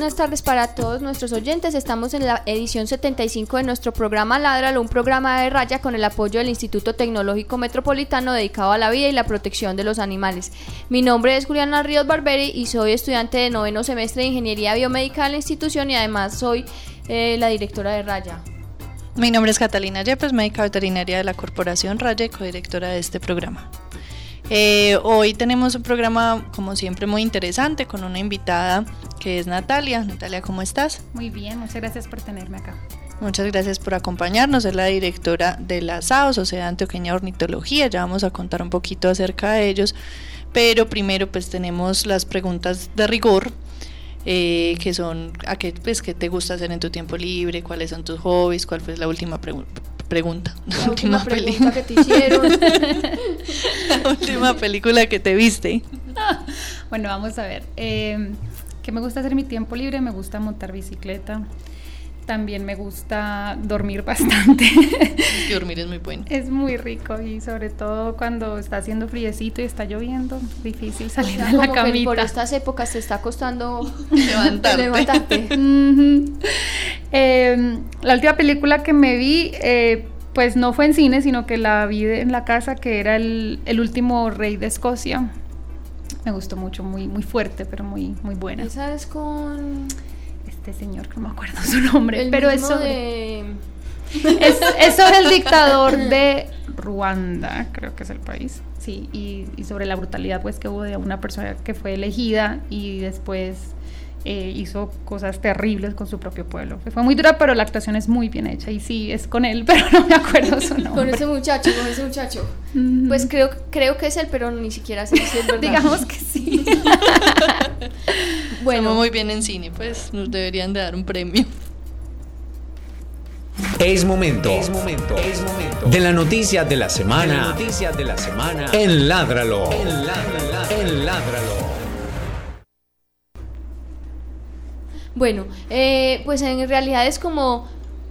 Buenas tardes para todos nuestros oyentes. Estamos en la edición 75 de nuestro programa Ladralo, un programa de raya con el apoyo del Instituto Tecnológico Metropolitano dedicado a la vida y la protección de los animales. Mi nombre es Juliana Ríos Barberi y soy estudiante de noveno semestre de Ingeniería Biomédica de la institución y además soy eh, la directora de Raya. Mi nombre es Catalina Yepes, médica veterinaria de la Corporación Raya y codirectora de este programa. Eh, hoy tenemos un programa, como siempre, muy interesante con una invitada que es Natalia. Natalia, ¿cómo estás? Muy bien, muchas gracias por tenerme acá. Muchas gracias por acompañarnos. Es la directora de la SAO, Sociedad Antioqueña de Ornitología. Ya vamos a contar un poquito acerca de ellos. Pero primero, pues tenemos las preguntas de rigor. Eh, que son a qué, pues, qué te gusta hacer en tu tiempo libre, cuáles son tus hobbies, cuál fue la última pregunta. La, última, pregunta que te hicieron. la última película que te viste. bueno, vamos a ver. Eh, ¿Qué me gusta hacer en mi tiempo libre? Me gusta montar bicicleta. También me gusta dormir bastante. dormir es muy bueno. Es muy rico y sobre todo cuando está haciendo friecito y está lloviendo, difícil salir de la camita. por estas épocas te está costando levantarte. Em, la última película que me vi, eh, pues no fue en cine, sino que la vi en la casa, que era el, último rey de Escocia. Me gustó mucho, muy, muy fuerte, pero muy, muy buena. Esa es con este señor, que no me acuerdo su nombre, el pero es sobre, es, sobre el dictador de Ruanda, creo que es el país, sí, y, y sobre la brutalidad pues que hubo de una persona que fue elegida y después eh, hizo cosas terribles con su propio pueblo. Fue muy dura, pero la actuación es muy bien hecha. Y sí, es con él, pero no me acuerdo su nombre. con ese muchacho, con ese muchacho. Pues creo, creo que es él, pero ni siquiera sé si es verdad. Digamos que sí. Bueno. muy bien en cine, pues nos deberían de dar un premio. Es momento, es momento, es momento de la noticia de la semana. De de la semana. En Ládralo. En Ládralo. En Ládralo. Bueno, eh, pues en realidad es como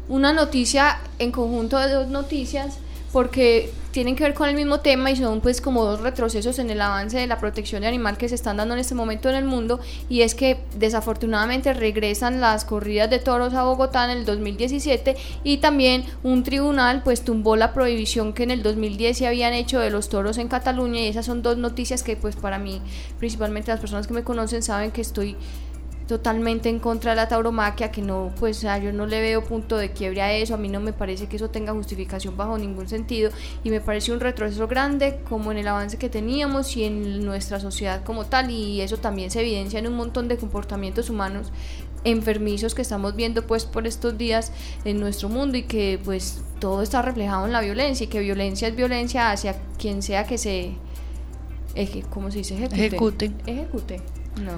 una noticia en conjunto de dos noticias porque tienen que ver con el mismo tema y son pues como dos retrocesos en el avance de la protección de animal que se están dando en este momento en el mundo. Y es que desafortunadamente regresan las corridas de toros a Bogotá en el 2017 y también un tribunal pues tumbó la prohibición que en el 2010 se habían hecho de los toros en Cataluña. Y esas son dos noticias que pues para mí principalmente las personas que me conocen saben que estoy totalmente en contra de la tauromaquia, que no, pues yo no le veo punto de quiebre a eso, a mí no me parece que eso tenga justificación bajo ningún sentido y me parece un retroceso grande como en el avance que teníamos y en nuestra sociedad como tal y eso también se evidencia en un montón de comportamientos humanos enfermizos que estamos viendo pues por estos días en nuestro mundo y que pues todo está reflejado en la violencia y que violencia es violencia hacia quien sea que se eje, ¿cómo se dice? Ejecute. Ejecute. No.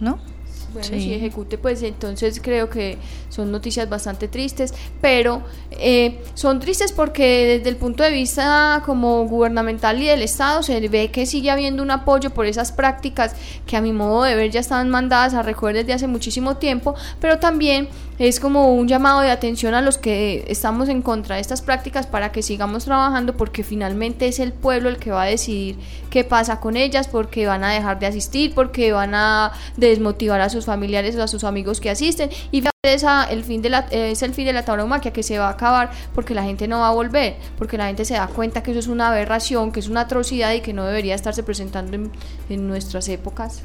¿No? Bueno, si ejecute, pues entonces creo que son noticias bastante tristes, pero eh, son tristes porque desde el punto de vista como gubernamental y del Estado se ve que sigue habiendo un apoyo por esas prácticas que a mi modo de ver ya están mandadas a recoger desde hace muchísimo tiempo, pero también es como un llamado de atención a los que estamos en contra de estas prácticas para que sigamos trabajando porque finalmente es el pueblo el que va a decidir qué pasa con ellas, porque van a dejar de asistir, porque van a desmotivar a sus familiares o a sus amigos que asisten y esa, el fin de la, es el fin de la tauromaquia que se va a acabar porque la gente no va a volver, porque la gente se da cuenta que eso es una aberración, que es una atrocidad y que no debería estarse presentando en, en nuestras épocas.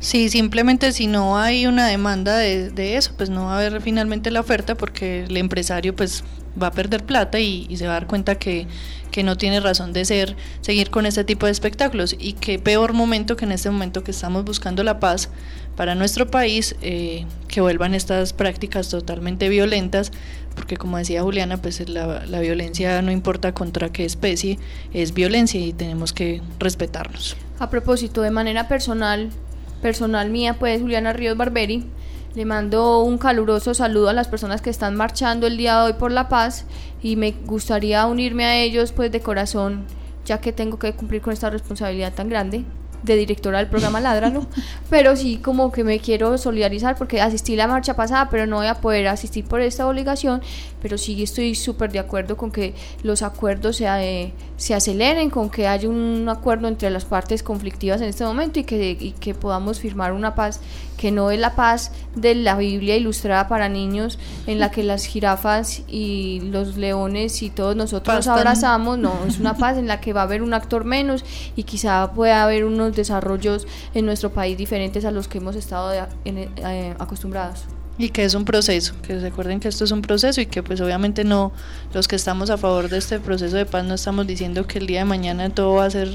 Sí, simplemente si no hay una demanda de, de, eso, pues no va a haber finalmente la oferta porque el empresario pues va a perder plata y, y se va a dar cuenta que, que no tiene razón de ser seguir con este tipo de espectáculos. Y qué peor momento que en este momento que estamos buscando la paz para nuestro país eh, que vuelvan estas prácticas totalmente violentas porque como decía Juliana pues la, la violencia no importa contra qué especie es violencia y tenemos que respetarnos. A propósito, de manera personal, personal mía, pues Juliana Ríos Barberi, le mando un caluroso saludo a las personas que están marchando el día de hoy por la paz y me gustaría unirme a ellos pues de corazón, ya que tengo que cumplir con esta responsabilidad tan grande de directora del programa Ládralo, pero sí como que me quiero solidarizar porque asistí la marcha pasada, pero no voy a poder asistir por esta obligación, pero sí estoy súper de acuerdo con que los acuerdos se, eh, se aceleren, con que haya un acuerdo entre las partes conflictivas en este momento y que, y que podamos firmar una paz que no es la paz de la Biblia ilustrada para niños en la que las jirafas y los leones y todos nosotros nos abrazamos, no, es una paz en la que va a haber un actor menos y quizá pueda haber unos desarrollos en nuestro país diferentes a los que hemos estado de- en- eh, acostumbrados. Y que es un proceso, que recuerden que esto es un proceso y que pues obviamente no, los que estamos a favor de este proceso de paz no estamos diciendo que el día de mañana todo va a ser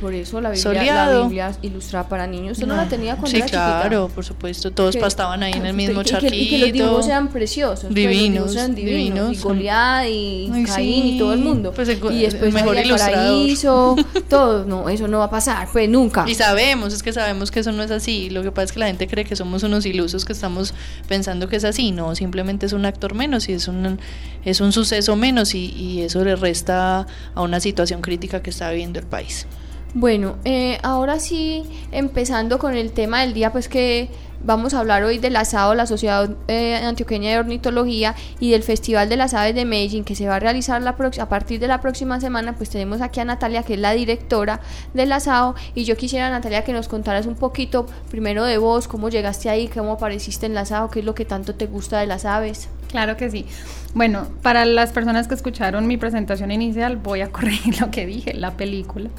Por, eso la Biblia, la. Biblia ilustrada para niños, usted no, la tenía cuando Sí, era chiquita? claro, por supuesto, todos Que- pastaban ahí en el mismo y que- charquito. Y que los dibujos sean preciosos. pues, Divinos, eran divinos. divinos. Y Goliat y Ay, Caín sí. y todo el mundo. Pues el y después mejor el paraíso, todo. No, eso no va a pasar, pues nunca. Y sabemos, es que sabemos que eso no es así. Lo que pasa es que la gente cree que somos unos ilusos que estamos pensando que es así. No, simplemente es un actor menos y es un, es un suceso menos y, y eso le resta a una situación crítica que está viviendo el país. Bueno, eh, ahora sí, empezando con el tema del día, pues que vamos a hablar hoy del asado, la Sociedad eh, Antioqueña de Ornitología y del Festival de las Aves de Medellín que se va a realizar la a partir de la próxima semana, pues tenemos aquí a Natalia, que es la directora del asado, y yo quisiera, Natalia, que nos contaras un poquito primero de vos, cómo llegaste ahí, cómo apareciste en el asado, qué es lo que tanto te gusta de las aves. Claro que sí. Bueno, para las personas que escucharon mi presentación inicial, voy a corregir lo que dije. La película,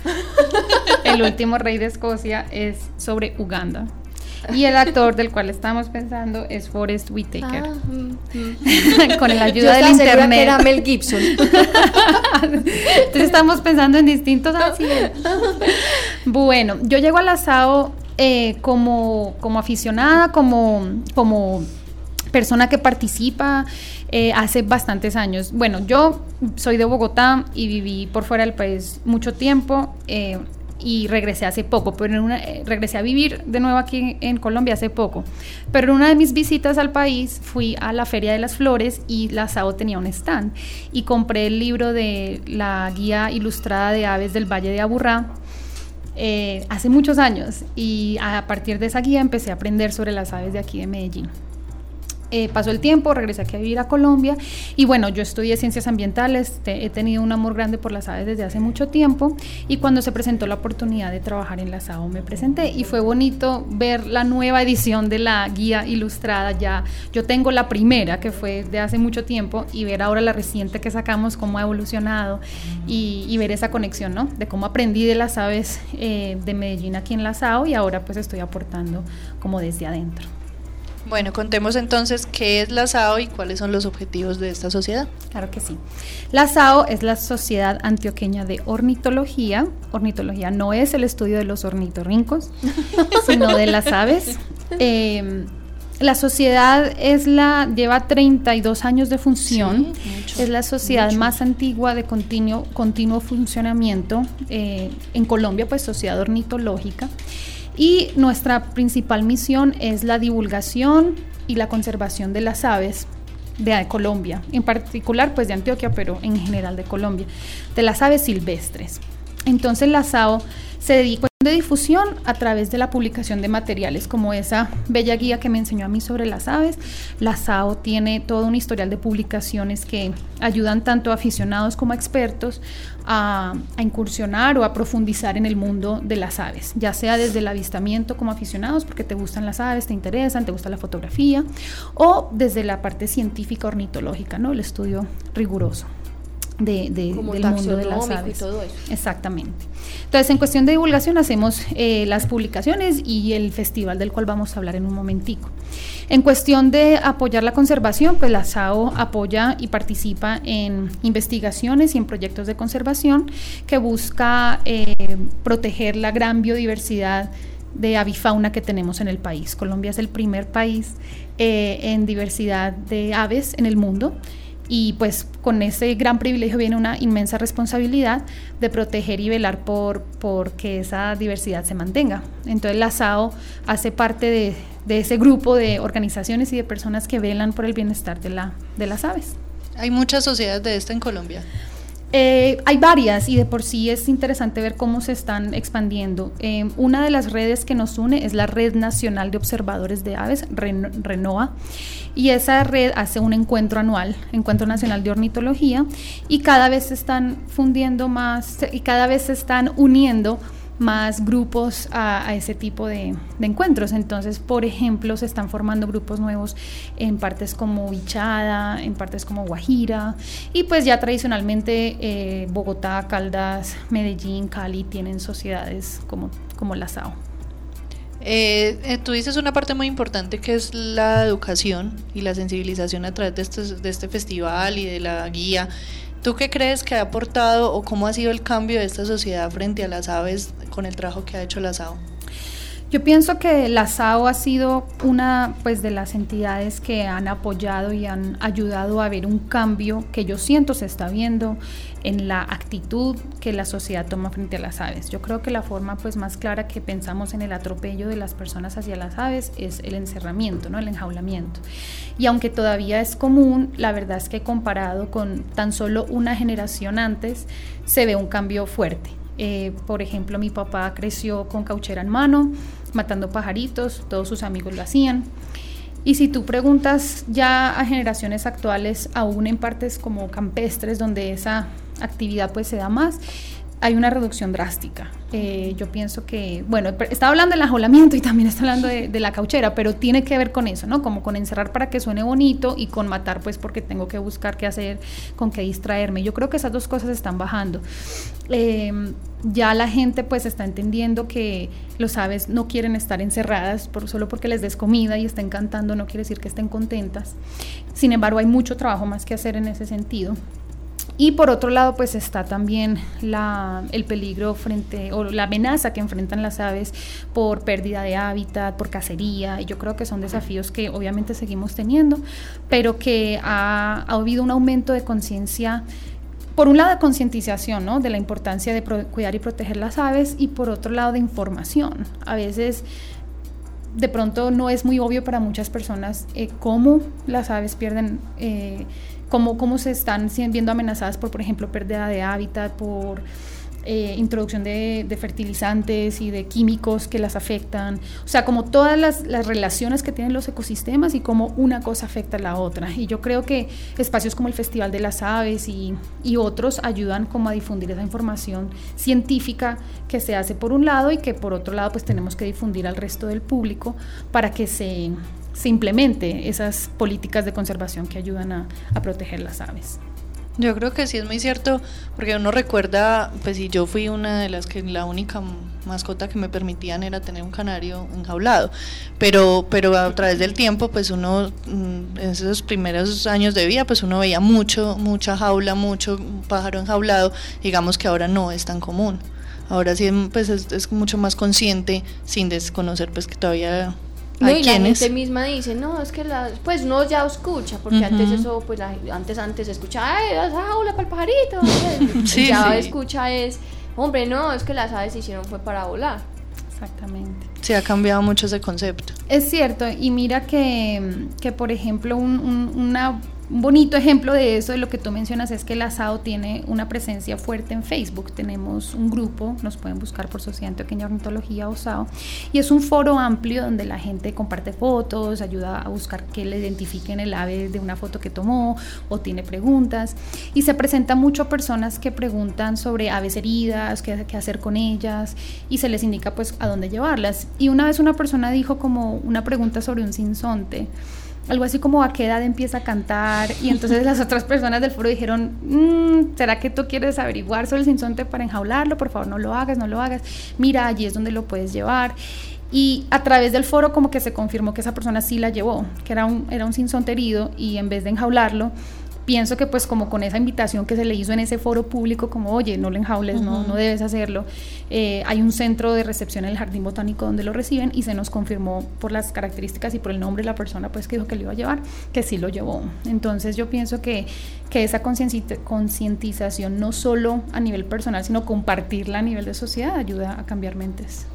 El último rey de Escocia, es sobre Uganda. Y el actor del cual estamos pensando es Forrest Whitaker. Ah, mm, mm. Con la Yo ayuda del internet. que era Mel Gibson. Entonces estamos pensando en distintos así. Bueno, yo llego al asado eh, como, como aficionada, como, como persona que participa eh, hace bastantes años. Bueno, yo soy de Bogotá y viví por fuera del país mucho tiempo. eh, y regresé hace poco, pero eh, regresé a vivir de nuevo aquí en Colombia hace poco. Pero en una de mis visitas al país fui a la Feria de las Flores y la SAO tenía un stand y compré el libro de la guía ilustrada de aves del Valle de Aburrá eh, hace muchos años y a partir de esa guía empecé a aprender sobre las aves de aquí de Medellín. Eh, pasó el tiempo, regresé aquí a vivir a Colombia y bueno, yo estudié ciencias ambientales, he tenido un amor grande por las aves desde hace mucho tiempo y cuando se presentó la oportunidad de trabajar en la SAO me presenté y fue bonito ver la nueva edición de la guía ilustrada ya. Yo tengo la primera que fue de hace mucho tiempo y ver ahora la reciente que sacamos, cómo ha evolucionado y, y ver esa conexión, ¿no? De cómo aprendí de las aves eh, de Medellín aquí en la SAO y ahora pues estoy aportando como desde adentro. Bueno, contemos entonces qué es la SAO y cuáles son los objetivos de esta sociedad. Claro que sí. La SAO es la Sociedad Antioqueña de Ornitología. Ornitología no es el estudio de los ornitorrincos, sino de las aves. Eh, la sociedad es la lleva 32 años de función. Sí, mucho, es la sociedad mucho. más antigua de continuo, continuo funcionamiento eh, en Colombia, pues sociedad ornitológica. Y nuestra principal misión es la divulgación y la conservación de las aves de Colombia, en particular pues de Antioquia, pero en general de Colombia, de las aves silvestres. Entonces la SAO se dedica de difusión a través de la publicación de materiales como esa bella guía que me enseñó a mí sobre las aves. La SAO tiene todo un historial de publicaciones que ayudan tanto a aficionados como expertos a, a, incursionar o a profundizar en el mundo de las aves, ya sea desde el avistamiento como aficionados, porque te gustan las aves, te interesan, te gusta la fotografía, o desde la parte científica ornitológica, ¿no? el estudio riguroso. De, del mundo de las aves. Y todo eso. Exactamente. Entonces, en cuestión de divulgación hacemos eh, las publicaciones y el festival del cual vamos a hablar en un momentico. En cuestión de apoyar la conservación, pues la SAO apoya y participa en investigaciones y en proyectos de conservación que busca eh, proteger la gran biodiversidad de avifauna que tenemos en el país. Colombia es el primer país eh, en diversidad de aves en el mundo y pues con ese gran privilegio viene una inmensa responsabilidad de proteger y velar por, por que esa diversidad se mantenga. Entonces la SAO hace parte de, de, ese grupo de organizaciones y de personas que velan por el bienestar de, la, de las aves. ¿Hay muchas sociedades de esto en Colombia? Eh, hay varias y de por sí es interesante ver cómo se están expandiendo. Eh, una de las redes que nos une es la Red Nacional de Observadores de Aves, RENOA, y esa red hace un encuentro anual, Encuentro Nacional de Ornitología, y cada vez se están fundiendo más y cada vez se están uniendo más grupos a, ese tipo de, encuentros. Entonces, por ejemplo, se están formando grupos nuevos en partes como Bichada, en partes como Guajira, y pues ya tradicionalmente eh, Bogotá, Caldas, Medellín, Cali tienen sociedades como, como la SAO. Eh, eh, tú dices una parte muy importante que es la educación y la sensibilización a través de este festival y de la guía. ¿Tú qué crees que ha aportado o cómo ha sido el cambio de esta sociedad frente a las aves con el trabajo que ha hecho la SAO? Yo pienso que la SAO ha sido una pues de las entidades que han apoyado y han ayudado a ver un cambio que yo siento se está viendo en la actitud que la sociedad toma frente a las aves. Yo creo que la forma pues más clara que pensamos en el atropello de las personas hacia las aves es el encerramiento, ¿no? El enjaulamiento. Y aunque todavía es común, la verdad es que comparado con tan solo una generación antes, se ve un cambio fuerte. Eh, por ejemplo, mi papá creció con cauchera en mano, matando pajaritos, todos sus amigos lo hacían. Y si tú preguntas ya a generaciones actuales, aún en partes como campestres, donde esa actividad pues se da más, hay una reducción drástica. Eh, yo pienso que, bueno, está hablando del ajolamiento y también está hablando de, la cauchera, pero tiene que ver con eso, ¿no? Como con encerrar para que suene bonito y con matar, pues porque tengo que buscar qué hacer, con qué distraerme. Yo creo que esas dos cosas están bajando. Eh, ya la gente pues está entendiendo que los aves no quieren estar encerradas por, solo porque les des comida y estén cantando, no quiere decir que estén contentas. Sin embargo, hay mucho trabajo más que hacer en ese sentido. Y por otro lado, pues está también el peligro frente, o la amenaza que enfrentan las aves por pérdida de hábitat, por cacería, y yo creo que son desafíos que obviamente seguimos teniendo, pero que ha, ha habido un aumento de conciencia por un lado de concientización ¿no? de la importancia de cuidar y proteger las aves y por otro lado de información. A veces de pronto no es muy obvio para muchas personas eh, cómo las aves pierden eh, cómo, cómo se están viendo amenazadas por, por ejemplo, pérdida de hábitat, por eh, introducción de, fertilizantes y de químicos que las afectan. O sea, como todas las, relaciones que tienen los ecosistemas y cómo una cosa afecta a la otra. Y yo creo que espacios como el Festival de las Aves y, y otros ayudan como a difundir esa información científica que se hace por un lado y que por otro lado pues tenemos que difundir al resto del público para que se simplemente esas políticas de conservación que ayudan a, proteger las aves. Yo creo que sí es muy cierto, porque uno recuerda, pues si yo fui una de las que la única mascota que me permitían era tener un canario enjaulado, pero, pero a través del tiempo, pues uno, mm, en esos primeros años de vida, pues uno veía mucho, mucha jaula, mucho pájaro enjaulado, digamos que ahora no es tan común. Ahora sí pues es, es mucho más consciente sin desconocer pues que todavía no, y la gente misma dice, no, es que la, pues no ya escucha, porque antes eso, pues antes antes escucha, ay, jaula para el pajarito, sí, ya escucha es, hombre, no, es que las aves hicieron fue para volar. Exactamente. Se ha cambiado mucho ese concepto. Es cierto, y mira que, que por ejemplo, un, una un bonito ejemplo de eso, de lo que tú mencionas, es que el asado tiene una presencia fuerte en Facebook. Tenemos un grupo, nos pueden buscar por Sociedad Antioqueña Ornitología o SAO, y es un foro amplio donde la gente comparte fotos, ayuda a buscar que le identifiquen el ave de una foto que tomó o tiene preguntas. Y se presenta mucho personas que preguntan sobre aves heridas, qué, qué hacer con ellas, y se les indica pues a dónde llevarlas. Y una vez una persona dijo como una pregunta sobre un sinsonte algo así como a qué edad empieza a cantar y entonces las otras personas del foro dijeron, mm, ¿será que tú quieres averiguar sobre el sinsonte para enjaularlo? Por favor, no lo hagas, no lo hagas. Mira, allí es donde lo puedes llevar. Y a través del foro como que se confirmó que esa persona sí la llevó, que era un, era un sinsonte herido y en vez de enjaularlo, pienso que pues como con esa invitación que se le hizo en ese foro público, como oye, no lo enjaules, no, no debes hacerlo, eh, hay un centro de recepción en el Jardín Botánico donde lo reciben y se nos confirmó por las características y por el nombre de la persona pues que dijo que lo iba a llevar, que sí lo llevó. Entonces yo pienso que, que esa concientización no solo a nivel personal, sino compartirla a nivel de sociedad ayuda a cambiar mentes.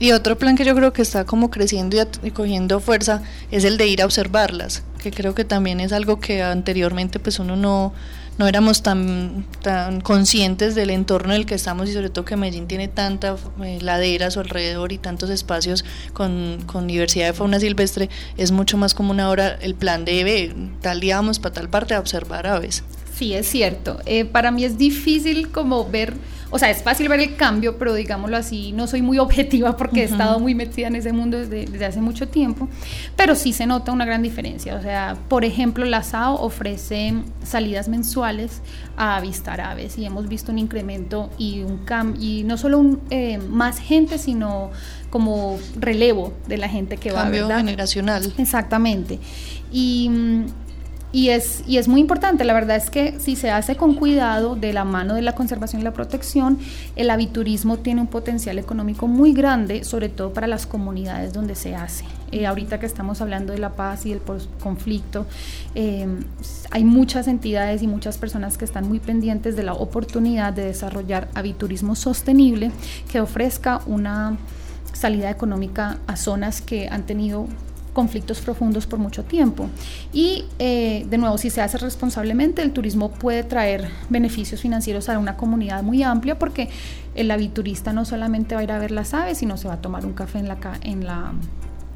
Y otro plan que yo creo que está como creciendo y, cogiendo fuerza es el de ir a observarlas, que creo que también es algo que anteriormente pues uno no, no éramos tan, tan conscientes del entorno en el que estamos y sobre todo que Medellín tiene tanta eh, ladera a su alrededor y tantos espacios con, con, diversidad de fauna silvestre, es mucho más común ahora el plan de tal día vamos para tal parte a observar aves. Sí, es cierto. Eh, para mí es difícil como ver o sea, es fácil ver el cambio, pero digámoslo así, no soy muy objetiva porque he estado muy metida en ese mundo desde, hace mucho tiempo, pero sí se nota una gran diferencia. O sea, por ejemplo, la SAO ofrece salidas mensuales a avistar aves y hemos visto un incremento y un cambio, y no solo un, eh, más gente, sino como relevo de la gente que va. Cambio generacional. Exactamente. Y mm, y es, y es muy importante, la verdad es que si se hace con cuidado de la mano de la conservación y la protección, el aviturismo tiene un potencial económico muy grande, sobre todo para las comunidades donde se hace. Eh, ahorita que estamos hablando de la paz y del conflicto, eh, hay muchas entidades y muchas personas que están muy pendientes de la oportunidad de desarrollar aviturismo sostenible que ofrezca una salida económica a zonas que han tenido conflictos profundos por mucho tiempo. Y eh, de nuevo, si se hace responsablemente, el turismo puede traer beneficios financieros a una comunidad muy amplia porque el aviturista no solamente va a ir a ver las aves, sino se va a tomar un café en la, en la,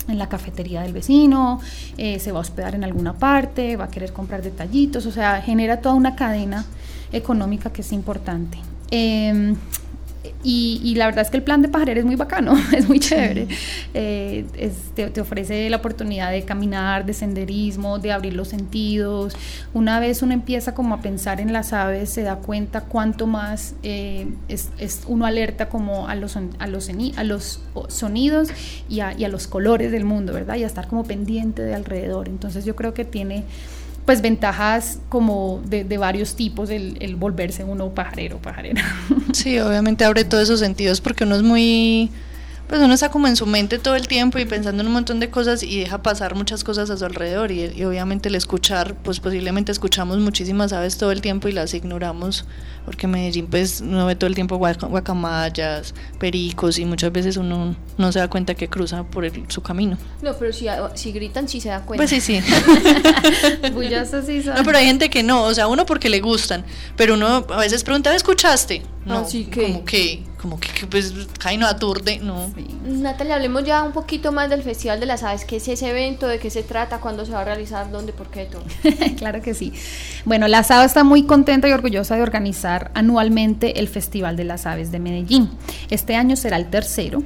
en la cafetería del vecino, eh, se va a hospedar en alguna parte, va a querer comprar detallitos, o sea, genera toda una cadena económica que es importante. Em, y, la verdad es que el plan de pajarera es muy bacano, es muy chévere. Eh, te, ofrece la oportunidad de caminar, de senderismo, de abrir los sentidos. Una vez uno empieza como a pensar en las aves, se da cuenta cuánto más eh, es, uno alerta como a los, a los, a los sonidos y a, y a los colores del mundo, ¿verdad? Y a estar como pendiente de alrededor. Entonces yo creo que tiene pues ventajas como de, de varios tipos el, el, volverse uno pajarero, pajarera. Sí, obviamente abre todos esos sentidos porque uno es muy pues uno está como en su mente todo el tiempo y pensando en un montón de cosas y deja pasar muchas cosas a su alrededor y, obviamente el escuchar, pues posiblemente escuchamos muchísimas aves todo el tiempo y las ignoramos porque Medellín pues uno ve todo el tiempo guacamayas, pericos y muchas veces uno no se da cuenta que cruza por su camino. No, pero si, si gritan sí se da cuenta. Pues sí, sí. No, pero hay gente que no, o sea, uno porque le gustan, pero uno a veces pregunta, ¿escuchaste? No, Así que... como que como que, pues no aturde, no. Natalia, hablemos ya un poquito más del Festival de las Aves, ¿qué es ese evento? ¿De qué se trata? ¿Cuándo se va a realizar? ¿Dónde? ¿Por qué? Todo. claro que sí. Bueno, la SAO está muy contenta y orgullosa de organizar anualmente el Festival de las Aves de Medellín. Este año será el tercero,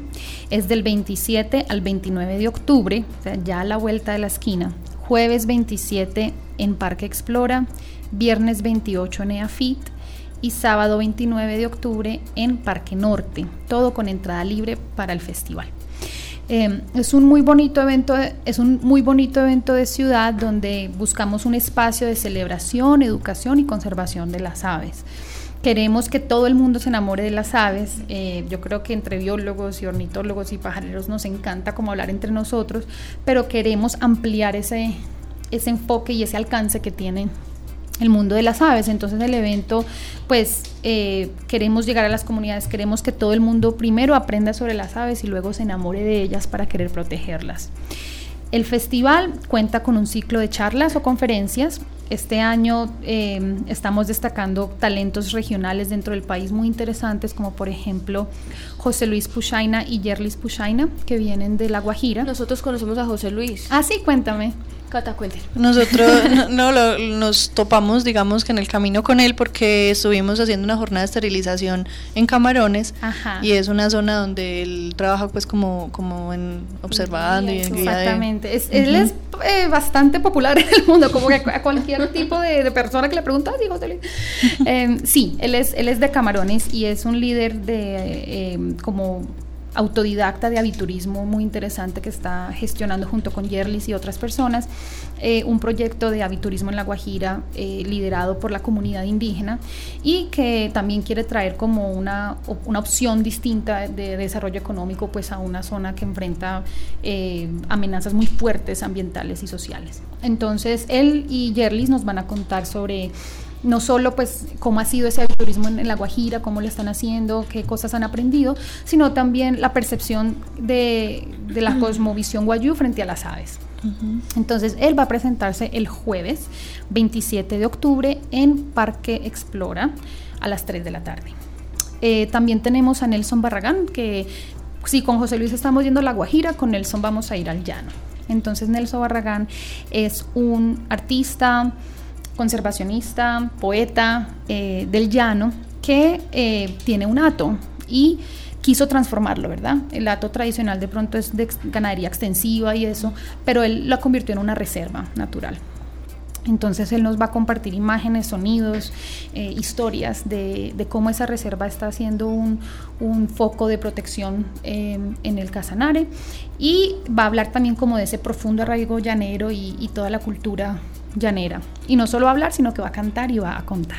es del 27 al 29 de octubre, o sea, ya a la vuelta de la esquina. Jueves 27 en Parque Explora, viernes 28 en EAFIT, y sábado 29 de octubre en Parque Norte, todo con entrada libre para el festival. Em, es un muy bonito evento, es un muy bonito evento de ciudad donde buscamos un espacio de celebración, educación y conservación de las aves. Queremos que todo el mundo se enamore de las aves. Eh, yo creo que entre biólogos y ornitólogos y pajareros nos encanta como hablar entre nosotros, pero queremos ampliar ese, ese enfoque y ese alcance que tienen el mundo de las aves. Entonces el evento, pues eh, queremos llegar a las comunidades, queremos que todo el mundo primero aprenda sobre las aves y luego se enamore de ellas para querer protegerlas. El festival cuenta con un ciclo de charlas o conferencias. Este año eh, estamos destacando talentos regionales dentro del país muy interesantes, como por ejemplo José Luis Puchaina y Yerlis Puchaina, que vienen de La Guajira. Nosotros conocemos a José Luis. Ah, sí, cuéntame. Cata, cuéntelo. Nosotros no, lo- nos topamos, digamos que en el camino con él porque estuvimos haciendo una jornada de esterilización en Camarones Ajá. y es una zona donde él trabaja pues como, como en observando y en guía de- Exactamente. Es- Él es eh, bastante popular en el mundo, como que a cualquier tipo de, de persona que le pregunta, "Ah, sí, José Luis". Eh, sí, él es, él es de Camarones y es un líder de eh, como autodidacta de aviturismo muy interesante que está gestionando junto con Yerlis y otras personas eh, un proyecto de aviturismo en La Guajira eh, liderado por la comunidad indígena y que también quiere traer como una, una opción distinta de desarrollo económico pues a una zona que enfrenta eh, amenazas muy fuertes ambientales y sociales. Entonces él y Yerlis nos van a contar sobre no solo pues cómo ha sido ese turismo en, en La Guajira, cómo lo están haciendo, qué cosas han aprendido, sino también la percepción de, de la cosmovisión guayú frente a las aves. Entonces, él va a presentarse el jueves 27 de octubre en Parque Explora a las 3 de la tarde. Eh, también tenemos a Nelson Barragán, que si con José Luis estamos yendo a La Guajira, con Nelson vamos a ir al llano. Entonces, Nelson Barragán es un artista, conservacionista, poeta eh, del llano, que eh, tiene un hato y quiso transformarlo, ¿verdad? El hato tradicional de pronto es de ganadería extensiva y eso, pero él la convirtió en una reserva natural. Entonces él nos va a compartir imágenes, sonidos, eh, historias de, de cómo esa reserva está haciendo un, un foco de protección eh, en el Casanare y va a hablar también como de ese profundo arraigo llanero y toda la cultura llanera. Y no solo va a hablar, sino que va a cantar y va a contar.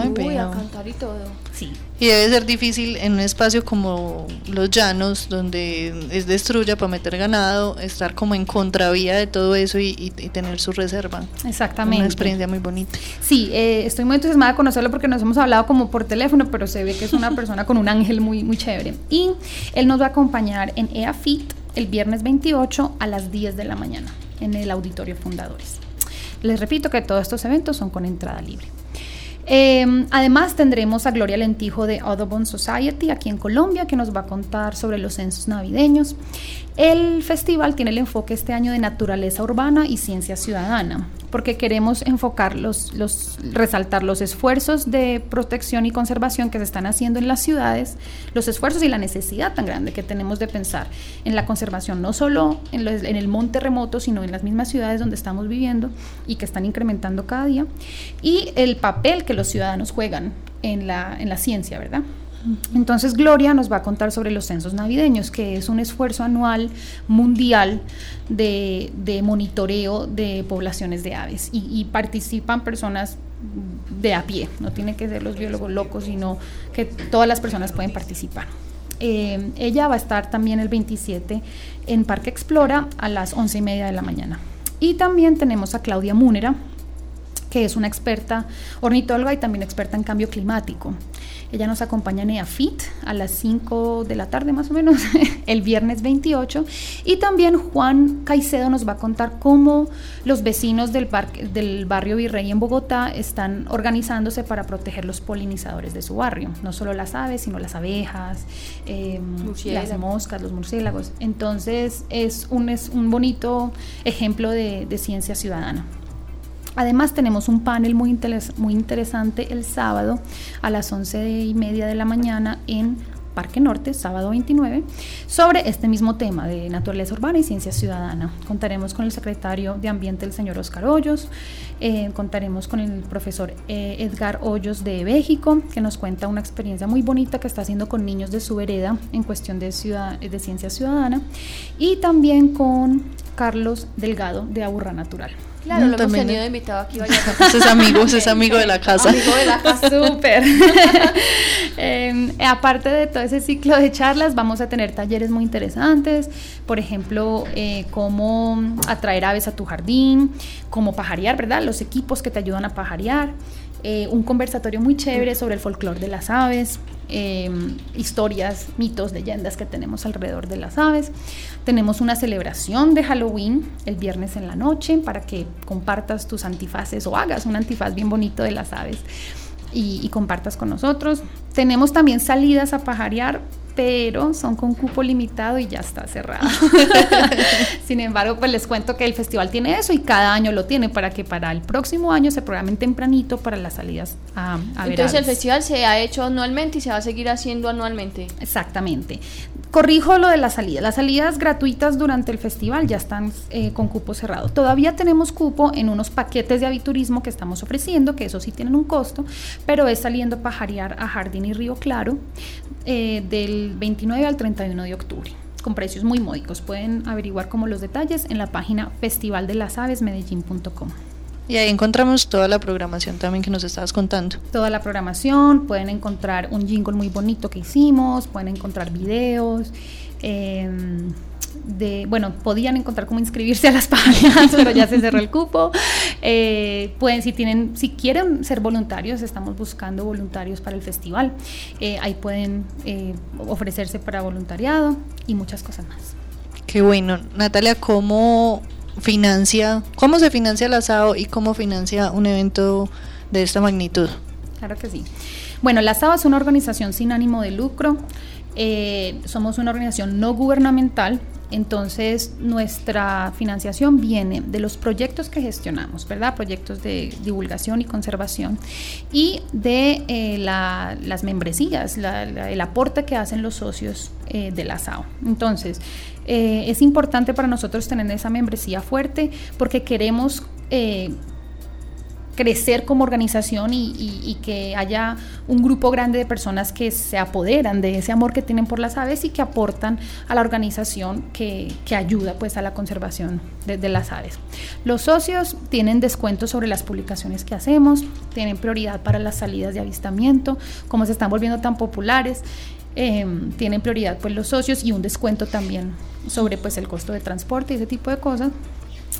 Ay, Uy, a cantar y todo. Sí. Y debe ser difícil en un espacio como los llanos, donde es destruya para meter ganado, estar como en contravía de todo eso y, y- y tener su reserva. Exactamente. Una experiencia muy bonita. Sí, eh, estoy muy entusiasmada de conocerlo porque nos hemos hablado como por teléfono, pero se ve que es una persona con un ángel muy, muy chévere. Y él nos va a acompañar en EAFIT el viernes 28 a las 10 de la mañana en el Auditorio Fundadores. Les repito que todos estos eventos son con entrada libre. Eh, además tendremos a Gloria Lentijo de Audubon Society aquí en Colombia que nos va a contar sobre los censos navideños. El festival tiene el enfoque este año de naturaleza urbana y ciencia ciudadana, porque queremos enfocar los, los, resaltar los esfuerzos de protección y conservación que se están haciendo en las ciudades, los esfuerzos y la necesidad tan grande que tenemos de pensar en la conservación, no solo en, el monte remoto, sino en las mismas ciudades donde estamos viviendo y que están incrementando cada día, y el papel que los ciudadanos juegan en la, en la ciencia, ¿verdad? Entonces Gloria nos va a contar sobre los censos navideños, que es un esfuerzo anual mundial de, monitoreo de poblaciones de aves y, participan personas de a pie, no tienen que ser los biólogos locos, sino que todas las personas pueden participar. Eh, ella va a estar también el 27 en Parque Explora a las 11 y media de la mañana. Y también tenemos a Claudia Múnera, que es una experta ornitóloga y también experta en cambio climático. Ella nos acompaña en EAFIT a las 5 de la tarde más o menos, el viernes 28. Y también Juan Caicedo nos va a contar cómo los vecinos del, parque- del barrio Virrey en Bogotá están organizándose para proteger los polinizadores de su barrio. No solo las aves, sino las abejas, eh, Murciélagos. las moscas, los murciélagos. Entonces es un, es un bonito ejemplo de- de ciencia ciudadana. Además tenemos un panel muy, interes- muy interesante el sábado a las 11 y media de la mañana en Parque Norte, sábado 29, sobre este mismo tema de naturaleza urbana y ciencia ciudadana. Contaremos con el secretario de Ambiente, el señor Oscar Hoyos, eh, contaremos con el profesor eh, Edgar Hoyos de México, que nos cuenta una experiencia muy bonita que está haciendo con niños de su vereda en cuestión de, ciudad, de ciencia ciudadana, y también con Carlos Delgado de Aburra Natural. Claro, Mm, lo hemos también, tenido eh. invitado aquí varias Ese es amigo, es amigo de la casa. Amigo de la casa. Súper. Eh, aparte de todo ese ciclo de charlas, vamos a tener talleres muy interesantes. Por ejemplo, eh, cómo atraer aves a tu jardín, cómo pajarear, ¿verdad? Los equipos que te ayudan a pajarear. Eh, un conversatorio muy chévere sobre el folclore de las aves, eh, historias, mitos, leyendas que tenemos alrededor de las aves. Tenemos una celebración de Halloween el viernes en la noche para que compartas tus antifaces o hagas un antifaz bien bonito de las aves y compartas con nosotros. Tenemos también salidas a pajarear pero son con cupo limitado y ya está cerrado. Sin embargo, pues les cuento que el festival tiene eso y cada año lo tiene para que para el próximo año se programen tempranito para las salidas a, a Entonces el festival se ha hecho anualmente y se va a seguir haciendo anualmente. Exactamente. Corrijo lo de la salida. Las salidas gratuitas durante el festival ya están eh, con cupo cerrado. Todavía tenemos cupo en unos paquetes de aviturismo que estamos ofreciendo, que eso sí tienen un costo, pero es saliendo a pajarear a Jardín y Río Claro eh, del 29 al 31 de octubre con precios muy módicos. Pueden averiguar como los detalles en la página festivaldelasavesmedellín.com. Y ahí encontramos toda la programación también que nos estabas contando. Toda la programación, pueden encontrar un jingle muy bonito que hicimos, pueden encontrar videos. Eh, de, bueno, podían encontrar cómo inscribirse a las páginas, pero ya se cerró el cupo. Eh, pueden, si tienen, si quieren ser voluntarios, estamos buscando voluntarios para el festival. Eh, ahí pueden eh, ofrecerse para voluntariado y muchas cosas más. Qué bueno, Natalia, ¿cómo financia, cómo se financia el asado y cómo financia un evento de esta magnitud? Claro que sí. Bueno, la asado es una organización sin ánimo de lucro. Eh, somos una organización no gubernamental, entonces nuestra financiación viene de los proyectos que gestionamos, ¿verdad? Proyectos de divulgación y conservación y de eh, la, las membresías, la, el aporte que hacen los socios eh, de la SAO. Entonces, eh, es importante para nosotros tener esa membresía fuerte porque queremos crecer como organización y, que haya un grupo grande de personas que se apoderan de ese amor que tienen por las aves y que aportan a la organización que, ayuda pues a la conservación de, las aves. Los socios tienen descuentos sobre las publicaciones que hacemos, tienen prioridad para las salidas de avistamiento, como se están volviendo tan populares. Eh, tienen prioridad pues los socios y un descuento también sobre pues el costo de transporte y ese tipo de cosas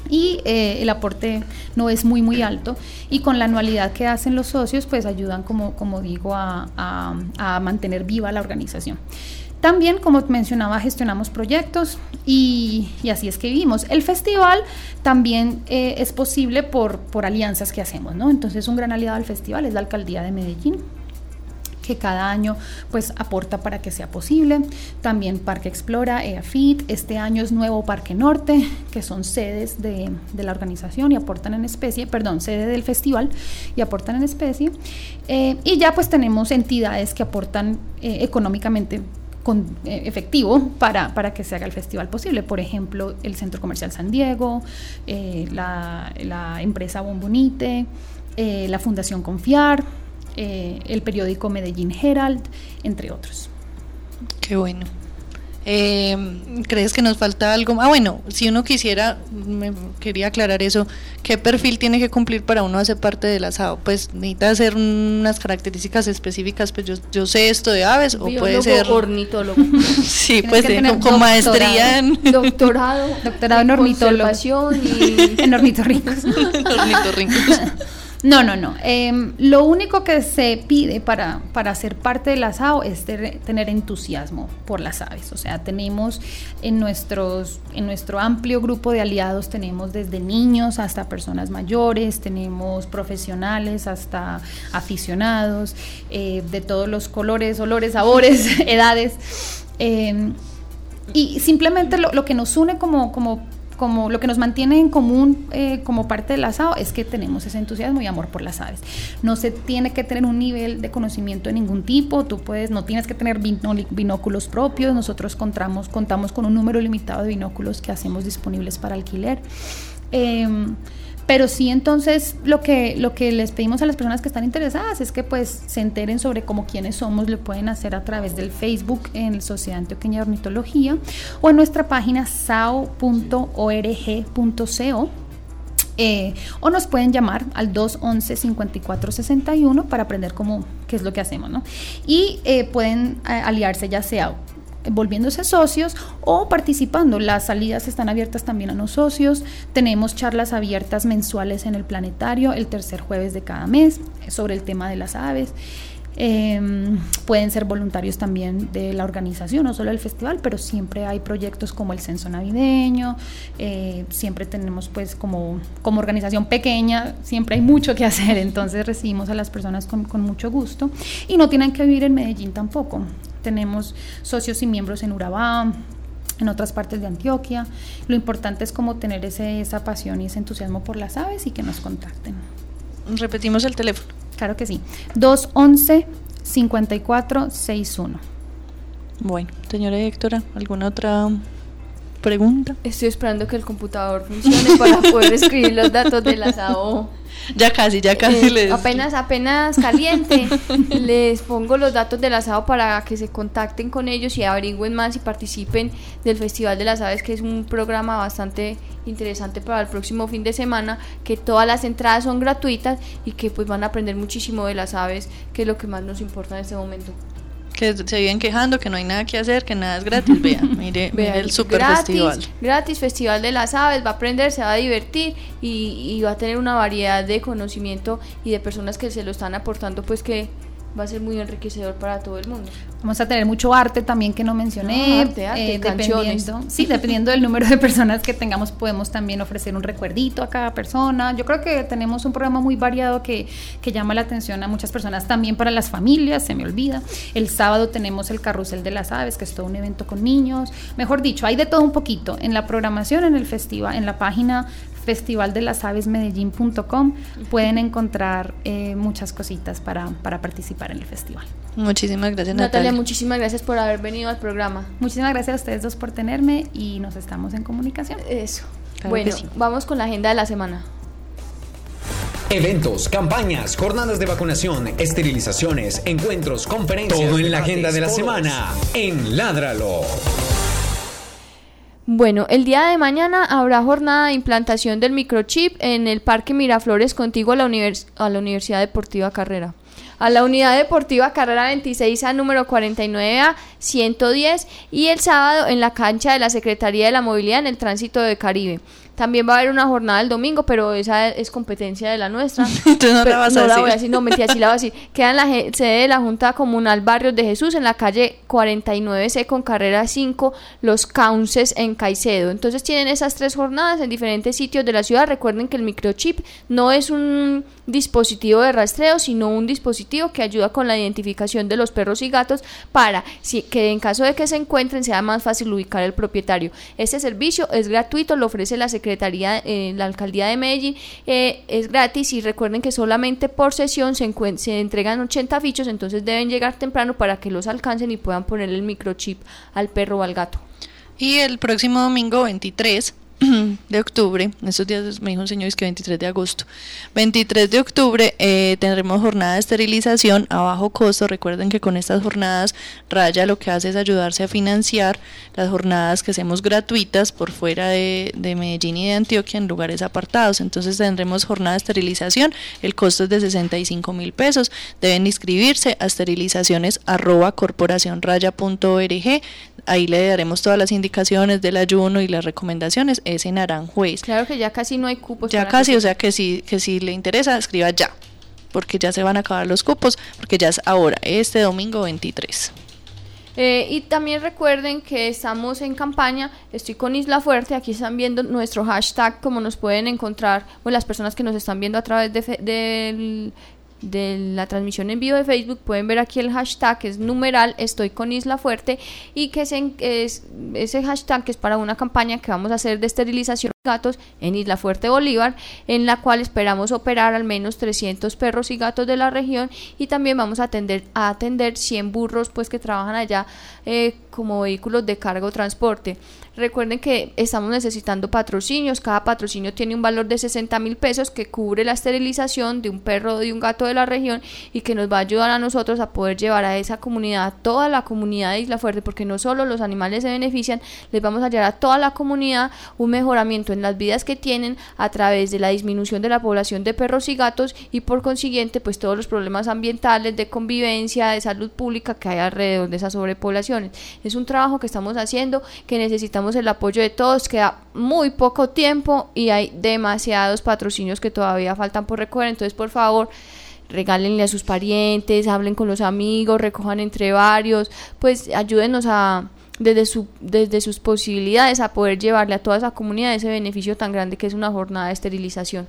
y eh, el aporte no es muy muy alto y con la anualidad que hacen los socios pues ayudan como, como digo a, mantener viva la organización. También, como mencionaba, gestionamos proyectos y, así es que vivimos. El festival también eh, es posible por, por alianzas que hacemos, ¿no? Entonces, un gran aliado al festival es la alcaldía de Medellín que cada año pues aporta para que sea posible. También Parque Explora, EAFIT, este año es nuevo Parque Norte, que son sedes de, de la organización y aportan en especie, perdón, sede del festival y aportan en especie. Eh, y ya pues tenemos entidades que aportan eh, económicamente con, eh, efectivo para, para, que se haga el festival posible. Por ejemplo, el Centro Comercial San Diego, eh, la, la, empresa Bombonite, eh, la Fundación Confiar, eh, el periódico Medellín Herald, entre otros. Qué bueno. Eh, ¿Crees que nos falta algo? Ah, bueno, si uno quisiera, me quería aclarar eso, ¿qué perfil tiene que cumplir para uno hacer parte del asado? Pues necesita hacer unas características específicas, pues yo, yo sé esto de aves, Biólogo, o puede ser... ornitólogo. sí, pues con, con maestría en... Doctorado. Doctorado en ornitólogo. Y... en ornitorrincos. ornitorrincos. No, no, no. Eh, lo único que se pide para, para ser parte del asado es tener entusiasmo por las aves. O sea, tenemos en, nuestros, en nuestro amplio grupo de aliados, tenemos desde niños hasta personas mayores, tenemos profesionales hasta aficionados, eh, de todos los colores, olores, sabores, edades. Eh, y simplemente lo, lo, que nos une como, como como lo que nos mantiene en común eh, como parte del asado es que tenemos ese entusiasmo y amor por las aves. No se tiene que tener un nivel de conocimiento de ningún tipo, tú puedes, no tienes que tener binóculos propios, nosotros contamos, contamos con un número limitado de binóculos que hacemos disponibles para alquiler. Eh, pero sí entonces lo que, lo que les pedimos a las personas que están interesadas es que pues se enteren sobre cómo quiénes somos, lo pueden hacer a través del Facebook en Sociedad Antioqueña de Ornitología o en nuestra página sao.org.co. Eh, o nos pueden llamar al 211-5461 para aprender cómo, qué es lo que hacemos, ¿no? Y eh, pueden eh, aliarse ya sea volviéndose socios o participando. Las salidas están abiertas también a los socios. Tenemos charlas abiertas mensuales en el planetario el tercer jueves de cada mes sobre el tema de las aves. Eh, pueden ser voluntarios también de la organización, no solo del festival, pero siempre hay proyectos como el censo navideño, eh, siempre tenemos pues como, como organización pequeña, siempre hay mucho que hacer, entonces recibimos a las personas con, con mucho gusto y no tienen que vivir en Medellín tampoco. Tenemos socios y miembros en Urabá, en otras partes de Antioquia. Lo importante es como tener ese, esa pasión y ese entusiasmo por las aves y que nos contacten. Repetimos el teléfono. Claro que sí. 211 5461. Bueno, señora Héctora, ¿alguna otra pregunta? Estoy esperando que el computador funcione para poder escribir los datos del asado. Ya casi, ya casi Eh, les... apenas, apenas caliente, les pongo los datos del asado para que se contacten con ellos y averigüen más y participen del Festival de las Aves, que es un programa bastante interesante para el próximo fin de semana, que todas las entradas son gratuitas y que pues van a aprender muchísimo de las aves, que es lo que más nos importa en este momento. Que se viven quejando que no hay nada que hacer, que nada es gratis. Vean, mire, mire el super gratis, festival. Gratis, Festival de las Aves, va a aprender, se va a divertir y, y va a tener una variedad de conocimiento y de personas que se lo están aportando, pues que va a ser muy enriquecedor para todo el mundo. Vamos a tener mucho arte también que no mencioné. Ah, arte, arte, canciones. dependiendo, sí, dependiendo del número de personas que tengamos, podemos también ofrecer un recuerdito a cada persona. Yo creo que tenemos un programa muy variado que, que llama la atención a muchas personas, también para las familias, se me olvida. El sábado tenemos el Carrusel de las Aves, que es todo un evento con niños. Mejor dicho, hay de todo un poquito. En la programación, en el festival, en la página festivaldelasavesmedellín.com pueden encontrar eh, muchas cositas para, para participar en el festival. Muchísimas gracias, Natalia, Natalia. muchísimas gracias por haber venido al programa. Muchísimas gracias a ustedes dos por tenerme y nos estamos en comunicación. Eso. Claro bueno, sí. vamos con la agenda de la semana. Eventos, campañas, jornadas de vacunación, esterilizaciones, encuentros, conferencias. Todo en la agenda de la semana en Ládralo. Bueno, el día de mañana habrá jornada de implantación del microchip en el Parque Miraflores contiguo a la, a la Universidad Deportiva Carrera. A la Unidad Deportiva Carrera 26 a número 49 a 110 y el sábado en la cancha de la Secretaría de la Movilidad en el Tránsito de Caribe. También va a haber una jornada el domingo, pero esa es competencia de la nuestra. Entonces no la Pero vas a no la decir. voy a decir, no, mentira, sí la voy a decir. Queda en la sede de la Junta Comunal Barrios de Jesús, en la calle 49C con carrera 5, Los Cauces en Caicedo. Entonces tienen esas tres jornadas en diferentes sitios de la ciudad. Recuerden que el microchip no es un dispositivo de rastreo, sino un dispositivo que ayuda con la identificación de los perros y gatos para que en caso de que se encuentren sea más fácil ubicar el propietario. Este servicio es gratuito, lo ofrece la Secretaría, eh, la Alcaldía de Medellín, eh, es gratis y recuerden que solamente por sesión se, se entregan 80 fichos, entonces deben llegar temprano para que los alcancen y puedan ponerle el microchip al perro o al gato. Y el próximo domingo 23 de octubre, en estos días me dijo un señor es que 23 de agosto, 23 de octubre eh, tendremos jornada de esterilización a bajo costo. Recuerden que con estas jornadas Raya lo que hace es ayudarse a financiar las jornadas que hacemos gratuitas por fuera de, de Medellín y de Antioquia en lugares apartados. Entonces tendremos jornada de esterilización, el costo es de 65 mil pesos. Deben inscribirse a esterilizaciones arroba corporacionraya.org. Ahí le daremos todas las indicaciones del ayuno y las recomendaciones. Es en Aranjuez. Claro que ya casi no hay cupos. Ya casi, que o sea que si, que si le interesa, escriba ya. Porque ya se van a acabar los cupos, porque ya es ahora, este domingo 23. Eh, y también recuerden que estamos en campaña, estoy con Isla Fuerte, aquí están viendo nuestro hashtag, como nos pueden encontrar, o las personas que nos están viendo a través de, fe- del- de la transmisión en vivo de Facebook, pueden ver aquí el hashtag, que es numeral, estoy con Isla Fuerte, y que es, ese hashtag que es para una campaña que vamos a hacer de esterilización gatos en Isla Fuerte Bolívar, en la cual esperamos operar al menos 300 perros y gatos de la región y también vamos a atender, a atender 100 burros pues que trabajan allá eh, como vehículos de carga o transporte. Recuerden que estamos necesitando patrocinios, cada patrocinio tiene un valor de 60 mil pesos que cubre la esterilización de un perro o de un gato de la región y que nos va a ayudar a nosotros a poder llevar a esa comunidad, a toda la comunidad de Isla Fuerte, porque no solo los animales se benefician, les vamos a llevar a toda la comunidad un mejoramiento en las vidas que tienen a través de la disminución de la población de perros y gatos y por consiguiente pues todos los problemas ambientales, de convivencia, de salud pública que hay alrededor de esas sobrepoblaciones. Es un trabajo que estamos haciendo, que necesitamos el apoyo de todos, queda muy poco tiempo y hay demasiados patrocinios que todavía faltan por recoger, entonces por favor regálenle a sus parientes, hablen con los amigos, recojan entre varios, pues ayúdenos a desde, su, desde sus posibilidades a poder llevarle a toda esa comunidad ese beneficio tan grande que es una jornada de esterilización.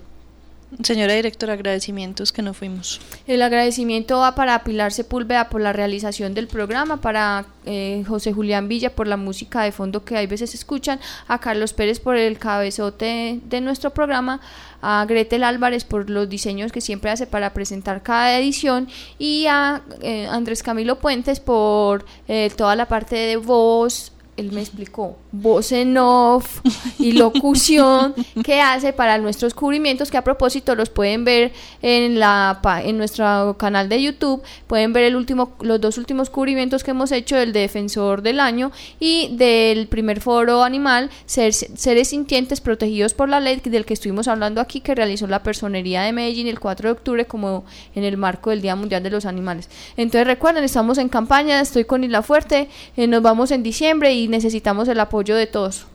Señora directora, agradecimientos que no fuimos. El agradecimiento va para Pilar Sepúlveda por la realización del programa, para eh, José Julián Villa por la música de fondo que hay veces escuchan, a Carlos Pérez por el cabezote de nuestro programa, a Gretel Álvarez por los diseños que siempre hace para presentar cada edición y a eh, Andrés Camilo Puentes por eh, toda la parte de voz, él me explicó, voz en off y locución que hace para nuestros cubrimientos que a propósito los pueden ver en la en nuestro canal de YouTube, pueden ver el último los dos últimos cubrimientos que hemos hecho, el de defensor del año y del primer foro animal, seres sintientes protegidos por la ley del que estuvimos hablando aquí que realizó la personería de Medellín el 4 de octubre como en el marco del Día Mundial de los Animales. Entonces recuerden, estamos en campaña, estoy con Isla Fuerte, eh, nos vamos en diciembre y necesitamos el apoyo de todos.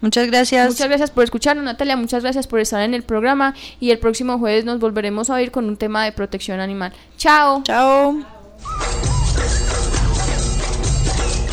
Muchas gracias. Muchas gracias por escucharnos, Natalia. Muchas gracias por estar en el programa. Y el próximo jueves nos volveremos a oír con un tema de protección animal. Chao. Chao.